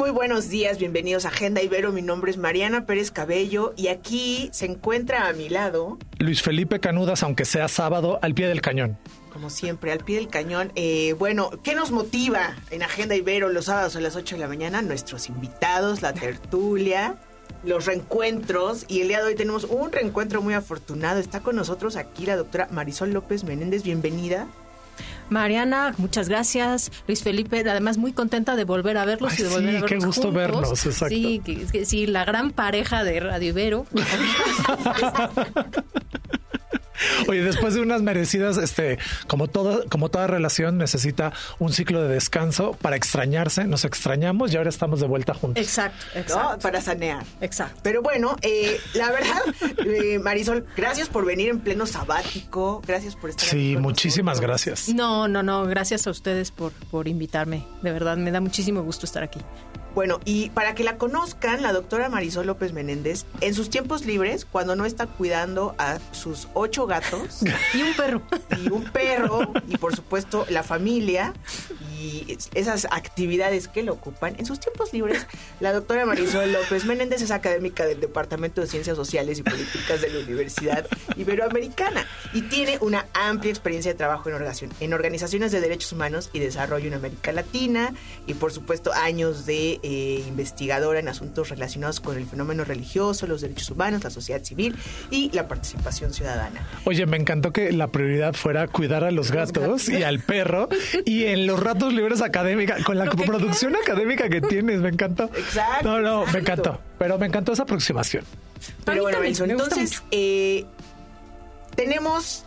Muy, buenos días, bienvenidos a Agenda Ibero. Mi nombre es Mariana Pérez Cabello y aquí se encuentra a mi lado, Luis Felipe Canudas, aunque sea sábado, al pie del cañón. como siempre, al pie del cañón. Eh, bueno, ¿qué nos motiva en Agenda Ibero los sábados a las 8 de la mañana? Nuestros invitados, la tertulia, los reencuentros. Y el día de hoy tenemos un reencuentro muy afortunado. Está con nosotros aquí la doctora Marisol López Menéndez. Bienvenida. Mariana, muchas gracias. Luis Felipe, además muy contenta de volver a verlos Ay, y de volver sí, a verlos qué gusto juntos. vernos, exacto. Sí, que- que sí, la gran pareja de Radio Ibero. Oye, después de unas merecidas, este, como toda, como toda relación necesita un ciclo de descanso para extrañarse, nos extrañamos y ahora estamos de vuelta juntos. exacto, ¿no? exacto. Para sanear. Exacto. Pero bueno, eh, la verdad, eh, Marisol, gracias por venir en pleno sabático. Gracias por estar aquí Sí, con muchísimas nosotros. gracias. No, no, no, gracias a ustedes por, por invitarme. De verdad, me da muchísimo gusto estar aquí. Bueno, y para que la conozcan, la doctora Marisol López Menéndez, en sus tiempos libres, cuando no está cuidando a sus ocho gatos Y un perro. y un perro, y por supuesto la familia, y es- esas actividades que le ocupan, en sus tiempos libres, la doctora Marisol López Menéndez es académica del Departamento de Ciencias Sociales y Políticas de la Universidad Iberoamericana y tiene una amplia experiencia de trabajo en, en organizaciones de derechos humanos y desarrollo en América Latina y por supuesto años de eh, investigadora en asuntos relacionados con el fenómeno religioso, los derechos humanos, la sociedad civil y la participación ciudadana. Oye, me encantó que la prioridad fuera cuidar a los gatos y al perro y en los ratos libres académica, con la Lo que producción académica que tienes, me encantó. Exacto, No, no, me encantó, pero me encantó esa aproximación. Pero bueno, gusta entonces eh, tenemos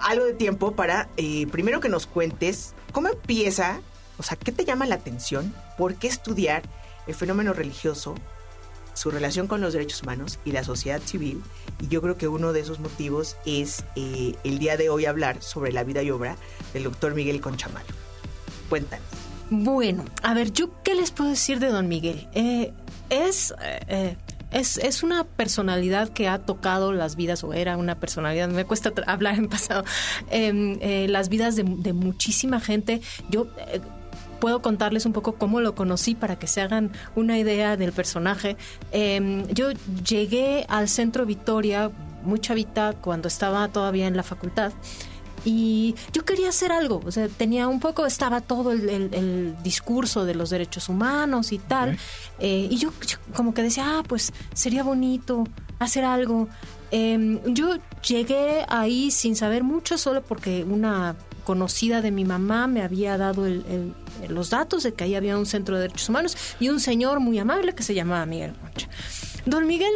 algo de tiempo para eh, primero que nos cuentes cómo empieza, o sea, qué te llama la atención, por qué estudiar el fenómeno religioso, su relación con los derechos humanos y la sociedad civil. Y yo creo que uno de esos motivos es eh, el día de hoy hablar sobre la vida y obra del doctor Miguel Conchamalo. Cuéntanos. Bueno, a ver, ¿yo qué les puedo decir de Don Miguel? Eh, es, eh, es, es una personalidad que ha tocado las vidas, o era una personalidad, me cuesta hablar en pasado, em, las vidas de, muchísima gente. Yo puedo contarles un poco cómo lo conocí para que se hagan una idea del personaje. Em, yo llegué al centro Victoria, muy chavita, cuando estaba todavía en la facultad. Y yo quería hacer algo, o sea, tenía un poco, estaba todo el, el- el discurso de los derechos humanos y tal, eh, y yo, yo como que decía, ah, pues sería bonito hacer algo. Eh, yo llegué ahí sin saber mucho, solo porque una conocida de mi mamá me había dado el- el- los datos de que ahí había un centro de derechos humanos y un señor muy amable que se llamaba Miguel Concha. Don Miguel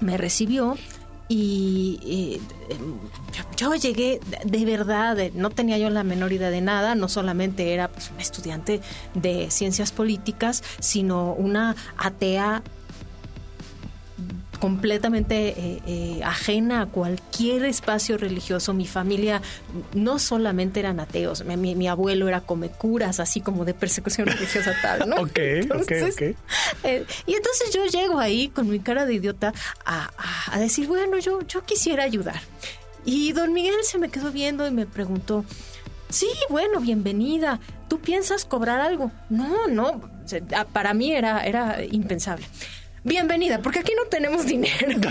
me recibió y, eh, yo, yo llegué de, verdad, no tenía yo la menor idea de nada, no solamente era pues, una estudiante de ciencias políticas, sino una atea completamente eh, eh, ajena a cualquier espacio religioso. Mi familia no solamente eran ateos, mi, mi- mi abuelo era come curas, así como de persecución religiosa tal, ¿no? Ok, ok, Entonces, ok. eh, y entonces yo llego ahí con mi cara de idiota a, a- a decir, bueno, yo, yo quisiera ayudar. Y don Miguel se me quedó viendo y me preguntó, sí, bueno, bienvenida. ¿Tú piensas cobrar algo? No, no, ah, para mí era, era impensable. Bienvenida, porque aquí no tenemos dinero.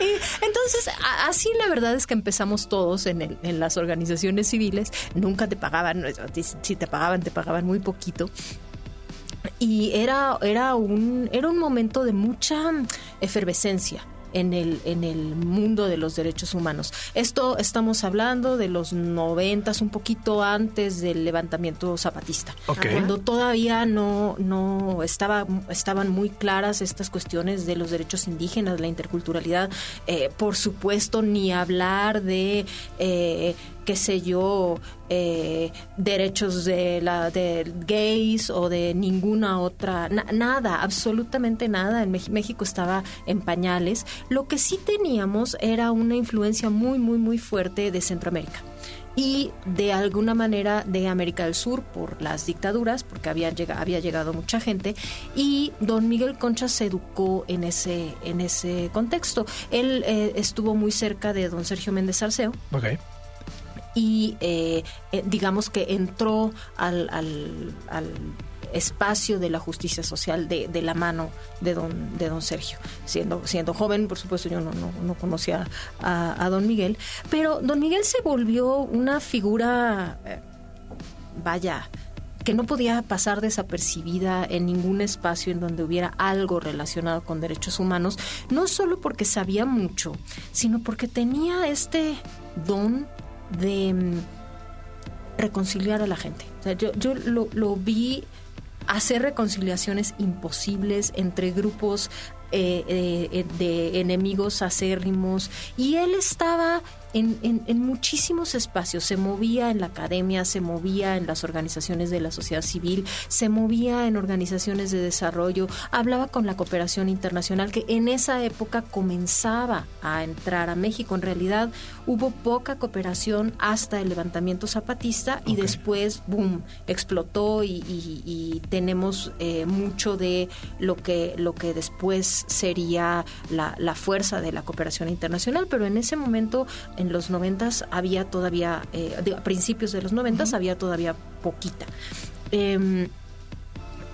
Y entonces, así la verdad es que empezamos todos en, el- en las organizaciones civiles. Nunca te pagaban, si te pagaban, te pagaban muy poquito. Y era, era, un, era un momento de mucha efervescencia. En el, en el mundo de los derechos humanos. Esto estamos hablando de los noventas, un poquito antes del levantamiento zapatista, cuando todavía no, no estaba, estaban muy claras estas cuestiones de los derechos indígenas, la interculturalidad, eh, por supuesto, ni hablar de eh, qué sé yo, eh, derechos de la de gays o de ninguna otra, nada, absolutamente nada. En México estaba en pañales. Lo que sí teníamos era una influencia muy, muy, muy fuerte de Centroamérica y de alguna manera de América del Sur por las dictaduras, porque había llegado, había llegado mucha gente, y don Miguel Concha se educó en ese, en ese contexto. Él eh, estuvo muy cerca de don Sergio Méndez Arceo. Okay y eh, eh, digamos que entró al, espacio de la justicia social de, la mano de don, de don Sergio. Siendo, siendo joven, por supuesto, yo no, no, conocía a, don Miguel, pero don Miguel se volvió una figura, eh, vaya, que no podía pasar desapercibida en ningún espacio en donde hubiera algo relacionado con derechos humanos, no solo porque sabía mucho, sino porque tenía este don de mm, reconciliar a la gente. yo, yo lo, lo vi hacer reconciliaciones imposibles entre grupos eh, eh, de enemigos acérrimos y él estaba en, en, muchísimos espacios. Se movía en la academia, se movía en las organizaciones de la sociedad civil, se movía en organizaciones de desarrollo, hablaba con la cooperación internacional que en esa época comenzaba a entrar a México. En realidad hubo poca cooperación hasta el levantamiento zapatista y después, boom, explotó y, tenemos eh, mucho de lo que, lo que después sería la, la fuerza de la cooperación internacional. Pero en ese momento en los noventas había todavía, eh, a principios de los noventas había todavía poquita. Em,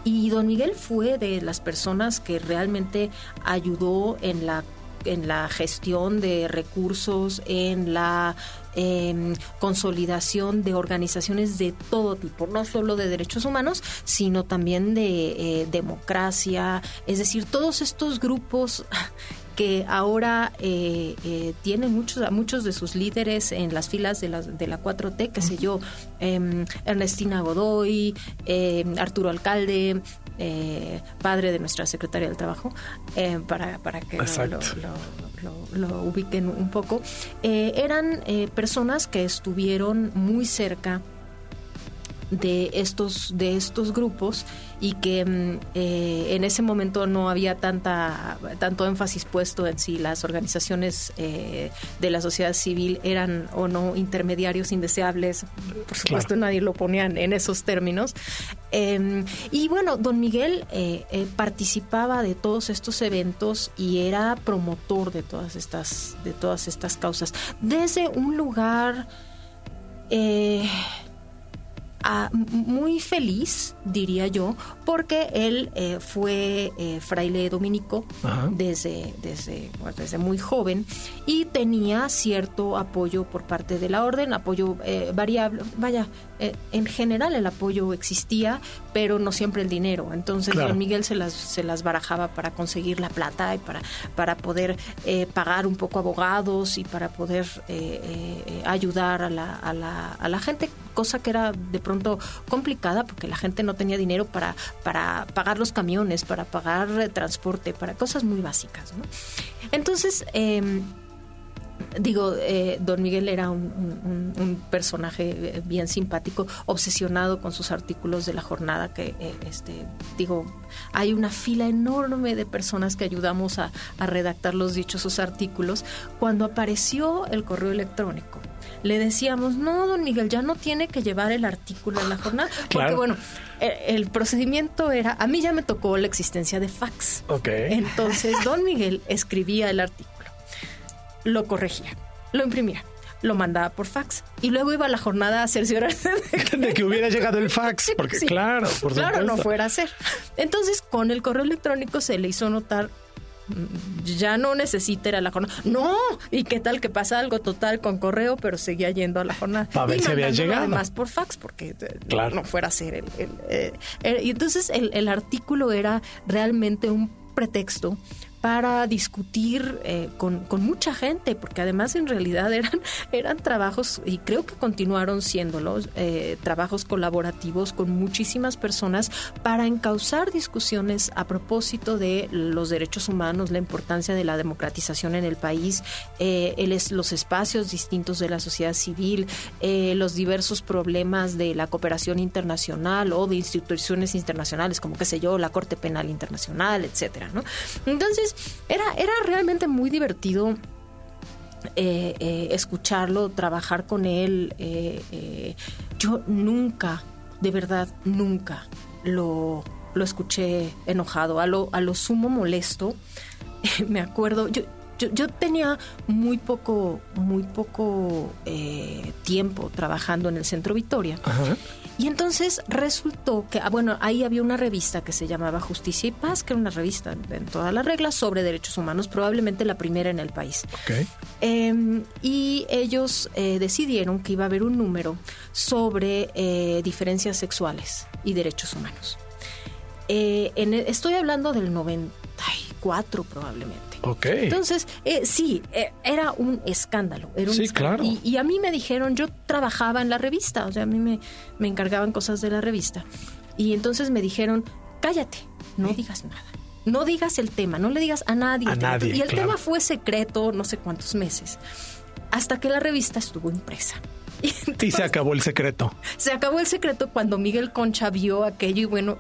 y don Miguel fue de las personas que realmente ayudó en la en la gestión de recursos, en la em, consolidación de organizaciones de todo tipo, no solo de derechos humanos, sino también de eh, democracia, es decir, todos estos grupos que ahora eh, eh, tiene muchos, muchos de sus líderes en las filas de la, de la 4T, qué sé yo, em, Ernestina Godoy, em, Arturo Alcalde, eh, padre de nuestra secretaria del Trabajo, para, para que lo, ubiquen un poco, eran personas que estuvieron muy cerca de estos, de estos grupos y que mm, eh, en ese momento no había tanta, tanto énfasis puesto en si las organizaciones eh, de la sociedad civil eran o no intermediarios indeseables. Por supuesto, nadie lo ponía en esos términos. Em, y bueno, don Miguel eh, participaba de todos estos eventos y era promotor de todas estas, de todas estas causas. Desde un lugar muy feliz, diría yo, porque él eh, fue eh, fraile dominico desde, desde, desde muy joven y tenía cierto apoyo por parte de la orden, apoyo eh, variable, vaya, en general el apoyo existía, pero no siempre el dinero. Entonces don Miguel se las, se las barajaba para conseguir la plata y para, para poder pagar un poco abogados y para poder ayudar a la, a, la, a la gente, cosa que era de pronto complicada porque la gente no tenía dinero para, para pagar los camiones, para pagar transporte, para cosas muy básicas. Entonces, em, digo, eh, don Miguel era un, personaje bien simpático, obsesionado con sus artículos de la jornada, que, eh, este, digo, hay una fila enorme de personas que ayudamos a, a redactar los dichosos artículos. Cuando apareció el correo electrónico, le decíamos, no, don Miguel, ya no tiene que llevar el artículo en la jornada. Porque bueno, e, el, procedimiento era, a mí ya me tocó la existencia de fax. Ok. Entonces, don Miguel escribía el artículo, lo corregía, lo imprimía lo mandaba por fax y luego iba a la jornada a cerciorarse de que, hubiera llegado el fax, porque claro, por claro, no fuera a ser. Entonces, con el correo electrónico se le hizo notar ya no necesita ir a la jornada. No, y qué tal que pasa algo total con correo, pero seguía yendo a la jornada. A ver si había llegado. Además por fax, porque eh, no fuera a ser el... Eh, y entonces el, el artículo era realmente un pretexto para discutir eh, con, mucha gente, porque además en realidad eran, eran trabajos, y creo que continuaron siéndolos, eh, trabajos colaborativos con muchísimas personas para encauzar discusiones a propósito de los derechos humanos, la importancia de la democratización en el país, eh, los espacios distintos de la sociedad civil, los diversos problemas de la cooperación internacional o de instituciones internacionales, como qué sé yo, la Corte Penal Internacional, etcétera, ¿no? Entonces, era, era realmente muy divertido eh, eh, escucharlo, trabajar con él. Eh, yo nunca, de verdad, nunca lo, lo escuché enojado, a lo, a lo sumo molesto. me acuerdo, yo, yo, tenía muy poco, muy poco tiempo trabajando en el Centro Victoria. Y entonces resultó que, ah, bueno, ahí había una revista que se llamaba Justicia y Paz, que era una revista en todas las reglas sobre derechos humanos, probablemente la primera en el país. Em, y ellos eh, decidieron que iba a haber un número sobre eh, diferencias sexuales y derechos humanos. Eh, en estoy hablando del 94 probablemente. Entonces, eh, sí, eh, era un escándalo. Era un sí, claro. Y, a mí me dijeron, yo trabajaba en la revista, o sea, a mí me, me encargaban cosas de la revista. Y entonces me dijeron, cállate, no digas nada. No digas el tema, no le digas a nadie. A nadie y el tema fue secreto no sé cuántos meses, hasta que la revista estuvo impresa. y se acabó el secreto. Se acabó el secreto cuando Miguel Concha vio aquello y bueno,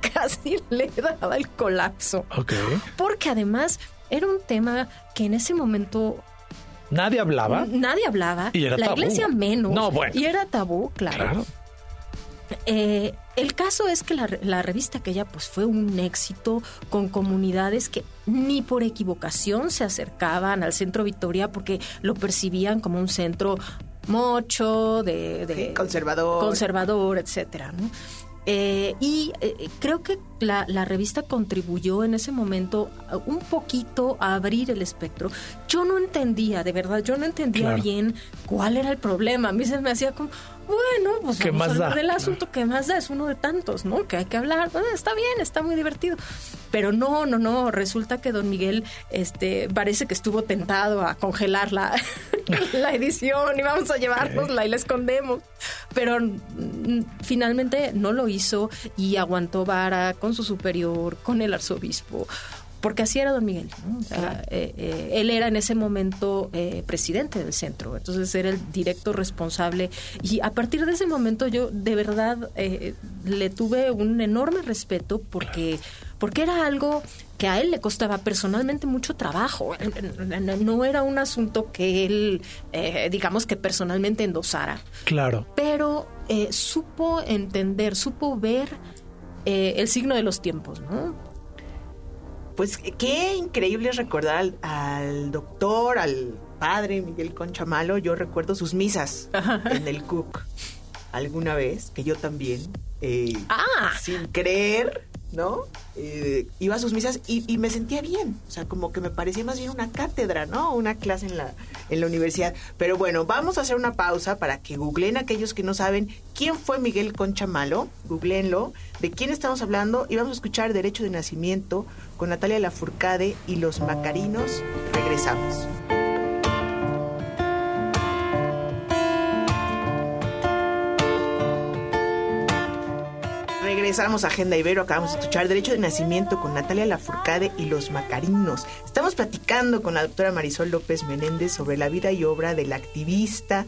casi le daba el colapso. Ok. Porque además era un tema que en ese momento Nadie hablaba. Nadie hablaba. Y era la iglesia menos. No, bueno. Y era tabú, claro. Eh, el caso es que la, la, revista aquella pues fue un éxito con comunidades que ni por equivocación se acercaban al centro Victoria porque lo percibían como un centro mocho, de, conservador, conservador, etcétera. ¿no? Eh, y eh, creo que la, revista contribuyó en ese momento un poquito a abrir el espectro. Yo no entendía, de verdad, yo no entendía bien cuál era el problema. A mí se me hacía como, bueno, pues ¿Qué vamos más a hablar del asunto que más da, es uno de tantos, ¿no? Que hay que hablar. está bien, está muy divertido. Pero no, no, no, resulta que don Miguel este, parece que estuvo tentado a congelar la, la edición y vamos a llevárnosla y la escondemos. Pero finalmente no lo hizo y aguantó vara con su superior, con el arzobispo porque así era don Miguel. Eh, eh, él era en ese momento eh, presidente del centro, entonces era el directo responsable. Y a partir de ese momento yo de verdad le tuve un enorme respeto porque, porque era algo que a él le costaba personalmente mucho trabajo. No era un asunto que él, digamos que personalmente endosara. Claro. Pero supo entender, supo ver el signo de los tiempos, ¿no? Pues qué increíble recordar al, doctor, al padre Miguel Conchamalo. Yo recuerdo sus misas en el Cook alguna vez, que yo también, eh, ah. sin creer, ¿no? Eh, iba a sus misas y, me sentía bien. O sea, como que me parecía más bien una cátedra, ¿no? Una clase en la, en la universidad. Pero bueno, vamos a hacer una pausa para que googleen aquellos que no saben quién fue Miguel Concha Malo. Googleenlo, de quién estamos hablando y vamos a escuchar Derecho de Nacimiento con Natalia Lafourcade y los Macarinos. Regresamos. Regresamos a Agenda Ibero, acabamos de escuchar Derecho de Nacimiento con Natalia Lafourcade y los Macarinos. Estamos platicando con la doctora Marisol López Menéndez sobre la vida y obra del activista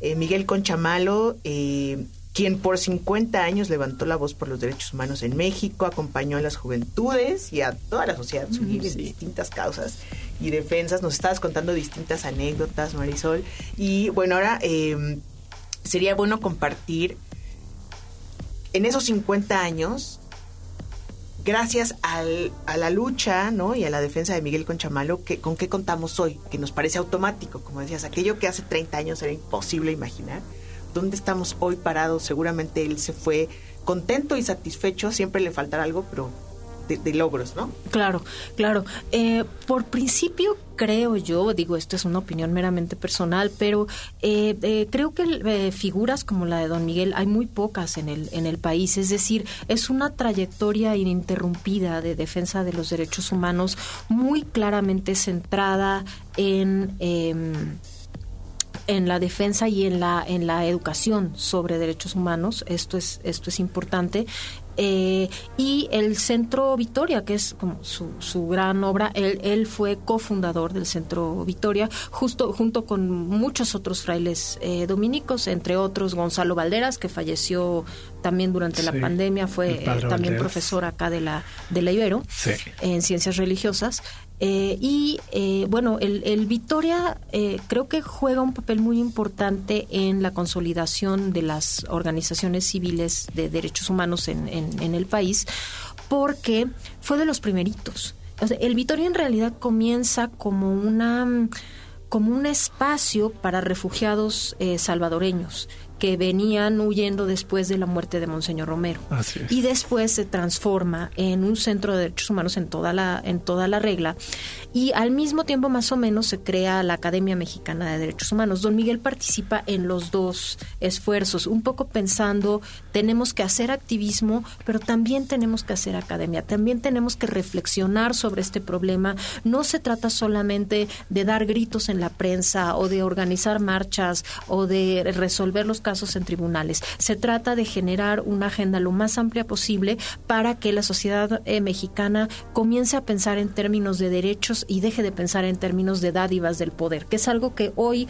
eh, Miguel Conchamalo, eh, quien por 50 años levantó la voz por los derechos humanos en México, acompañó a las juventudes y a toda la sociedad civil en distintas causas y defensas. Nos estabas contando distintas anécdotas, Marisol. Y bueno, ahora eh, sería bueno compartir en esos 50 años, gracias a la lucha ¿no? y a la defensa de Miguel Conchamalo, que, ¿con qué contamos hoy? Que nos parece automático, como decías, aquello que hace 30 años era imposible imaginar. ¿Dónde estamos hoy parados? Seguramente él se fue contento y satisfecho, siempre le faltará algo, pero de, logros, ¿no? Claro, claro. Eh, por principio creo yo, digo, esto es una opinión meramente personal, pero eh, eh, creo que figuras como la de Don Miguel hay muy pocas en el, en el país. Es decir, es una trayectoria ininterrumpida de defensa de los derechos humanos muy claramente centrada en em, en la defensa y en la en la educación sobre derechos humanos esto es esto es importante eh, y el Centro Victoria, que es como su, su gran obra, él, él, fue cofundador del Centro Victoria, justo junto con muchos otros frailes eh, dominicos, entre otros Gonzalo Valderas, que falleció también durante la pandemia, fue eh, también profesor acá de la, de la Ibero en ciencias religiosas. Eh, y eh, bueno, el, el Vitoria eh, creo que juega un papel muy importante en la consolidación de las organizaciones civiles de derechos humanos en, en, el país, porque fue de los primeritos. el Vitoria en realidad comienza como una como un espacio para refugiados salvadoreños que venían huyendo después de la muerte de Monseñor Romero. Y después se transforma en un centro de derechos humanos en toda la en toda la regla y al mismo tiempo más o menos se crea la Academia Mexicana de Derechos Humanos. Don Miguel participa en los dos esfuerzos, un poco pensando tenemos que hacer activismo, pero también tenemos que hacer academia, también tenemos que reflexionar sobre este problema. No se trata solamente de dar gritos en la prensa o de organizar marchas o de resolver los casos en tribunales. Se trata de generar una agenda lo más amplia posible para que la sociedad eh, mexicana comience a pensar en términos de derechos y deje de pensar en términos de dádivas del poder, que es algo que hoy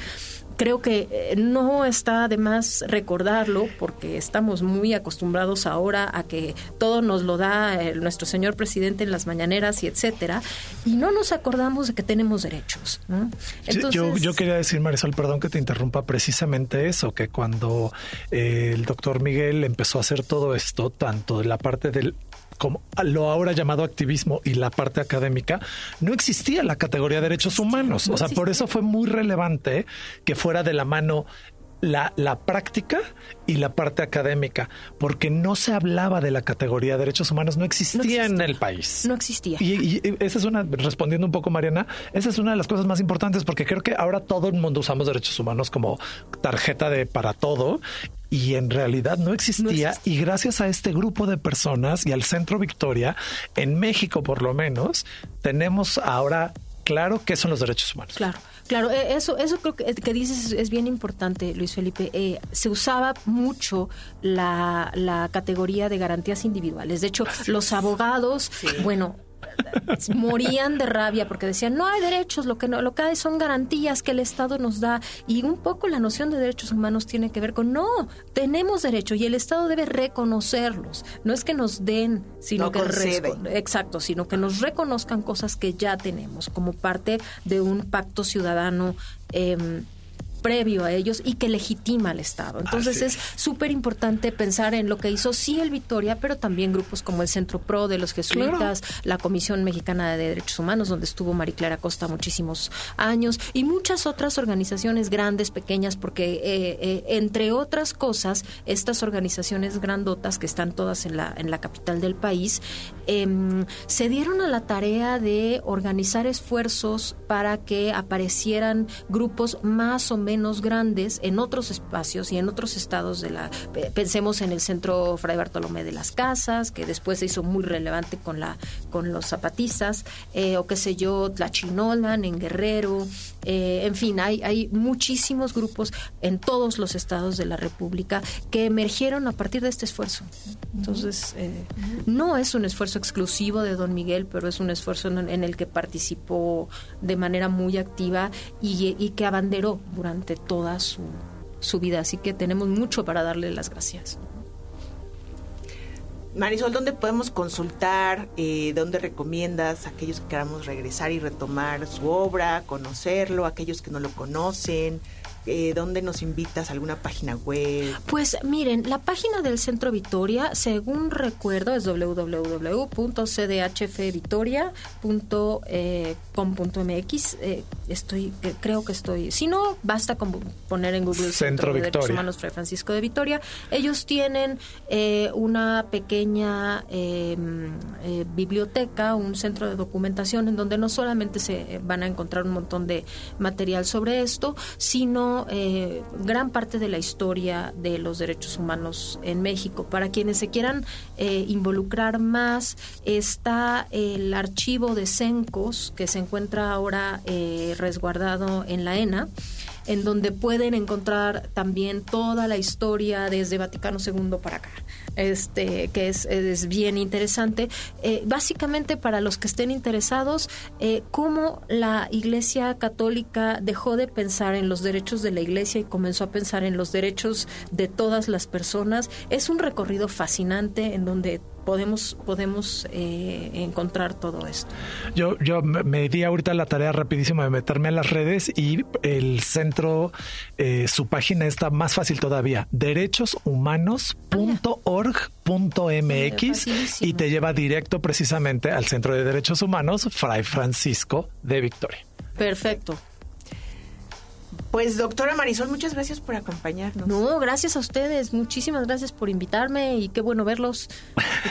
creo que eh, no está de más recordarlo porque estamos muy acostumbrados ahora a que todo nos lo da nuestro señor presidente en las mañaneras y etcétera y no nos acordamos de que tenemos derechos. Entonces, yo, quería decir, Marisol, perdón que te interrumpa, precisamente eso, que cuando eh, el doctor Miguel empezó a hacer todo esto, tanto de la parte del como lo ahora llamado activismo y la parte académica, no existía la categoría de derechos humanos. O sea, por eso fue muy relevante que fuera de la mano la, la, práctica y la parte académica, porque no se hablaba de la categoría de derechos humanos, no existía, en el país. No existía. Y, esa es una, respondiendo un poco, Mariana, esa es una de las cosas más importantes, porque creo que ahora todo el mundo usamos derechos humanos como tarjeta de para todo. Y en realidad no existía, y gracias a este grupo de personas y al Centro Victoria, en México por lo menos, tenemos ahora claro qué son los derechos humanos. Claro. Claro, e, eso, eso creo que, que dices es bien importante, Luis Felipe. Eh, se usaba mucho la, la, categoría de garantías individuales. De hecho, los abogados, bueno, morían de rabia porque decían no hay derechos lo que no lo que hay son garantías que el Estado nos da y un poco la noción de derechos humanos tiene que ver con no tenemos derechos y el Estado debe reconocerlos no es que nos den sino que exacto sino que nos reconozcan cosas que ya tenemos como parte de un pacto ciudadano eh, previo a ellos y que legitima al Estado. Entonces es súper importante pensar en lo que hizo sí el Victoria, pero también grupos como el Centro PRO de los Jesuitas, la Comisión Mexicana de Derechos Humanos, donde estuvo Mariclara Costa muchísimos años, y muchas otras organizaciones grandes, pequeñas, porque eh, eh, entre otras cosas, estas organizaciones grandotas que están todas en la, en la capital del país, em, se dieron a la tarea de organizar esfuerzos para que aparecieran grupos más o menos menos grandes en otros espacios y en otros estados de la pensemos en el centro Fray Bartolomé de las Casas que después se hizo muy relevante con la con los zapatistas eh, o qué sé yo Tlachinolan en Guerrero eh, en fin hay hay muchísimos grupos en todos los estados de la República que emergieron a partir de este esfuerzo. Entonces eh, no es un esfuerzo exclusivo de Don Miguel pero es un esfuerzo en, el que participó de manera muy activa y, y que abanderó durante toda su, su vida. Así que tenemos mucho para darle las gracias. Marisol, ¿dónde podemos consultar? Eh, ¿Dónde recomiendas a aquellos que queramos regresar y retomar su obra, conocerlo, aquellos que no lo conocen? Eh, ¿Dónde nos invitas? ¿Alguna página web? Pues miren, la página del Centro Victoria, según recuerdo, es www.cdhfvitoria.com.mx. Eh, estoy, creo que estoy. Si no, basta con poner en Google Centro, de Derechos Humanos Fray Francisco de Vitoria. Ellos tienen eh, una pequeña em, eh, biblioteca, un centro de documentación en donde no solamente se van a encontrar un montón de material sobre esto, sino eh, gran parte de la historia de los derechos humanos en México. Para quienes se quieran involucrar más, está el archivo de CENCOS que se encuentra ahora resguardado en la ENA en donde pueden encontrar también toda la historia desde Vaticano II para acá, este, que es, es bien interesante. Eh, básicamente para los que estén interesados, eh, cómo la Iglesia Católica dejó de pensar en los derechos de la Iglesia y comenzó a pensar en los derechos de todas las personas. Es un recorrido fascinante en donde podemos, podemos eh, encontrar todo esto. Yo, yo me di ahorita la tarea rapidísima de meterme a las redes y el centro, eh, su página está más fácil todavía, derechoshumanos.org.mx y te lleva directo precisamente al Centro de Derechos Humanos Fray Francisco de Victoria. Perfecto. Pues doctora Marisol, muchas gracias por acompañarnos. No, gracias a ustedes. Muchísimas gracias por invitarme y qué bueno verlos.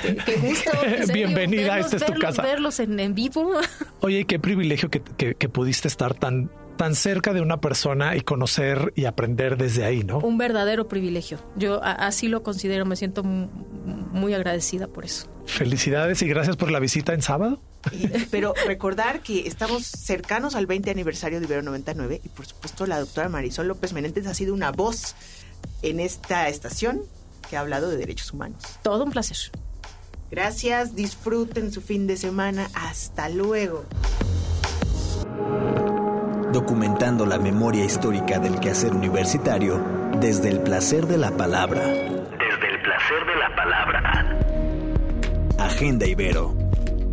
Qué, gusto. Bienvenida, esta es tu casa. Verlos en, vivo. Oye, qué privilegio que, que, pudiste estar tan tan cerca de una persona y conocer y aprender desde ahí, ¿no? Un verdadero privilegio. Yo así lo considero, me siento muy agradecida por eso. Felicidades y gracias por la visita en sábado. pero recordar que estamos cercanos al 20 aniversario de Ibero 99 y por supuesto la doctora Marisol López Menéndez ha sido una voz en esta estación que ha hablado de derechos humanos. Todo un placer. Gracias, disfruten su fin de semana. Hasta luego. Documentando la memoria histórica del quehacer universitario desde el placer de la palabra. Desde el placer de la palabra. Agenda Ibero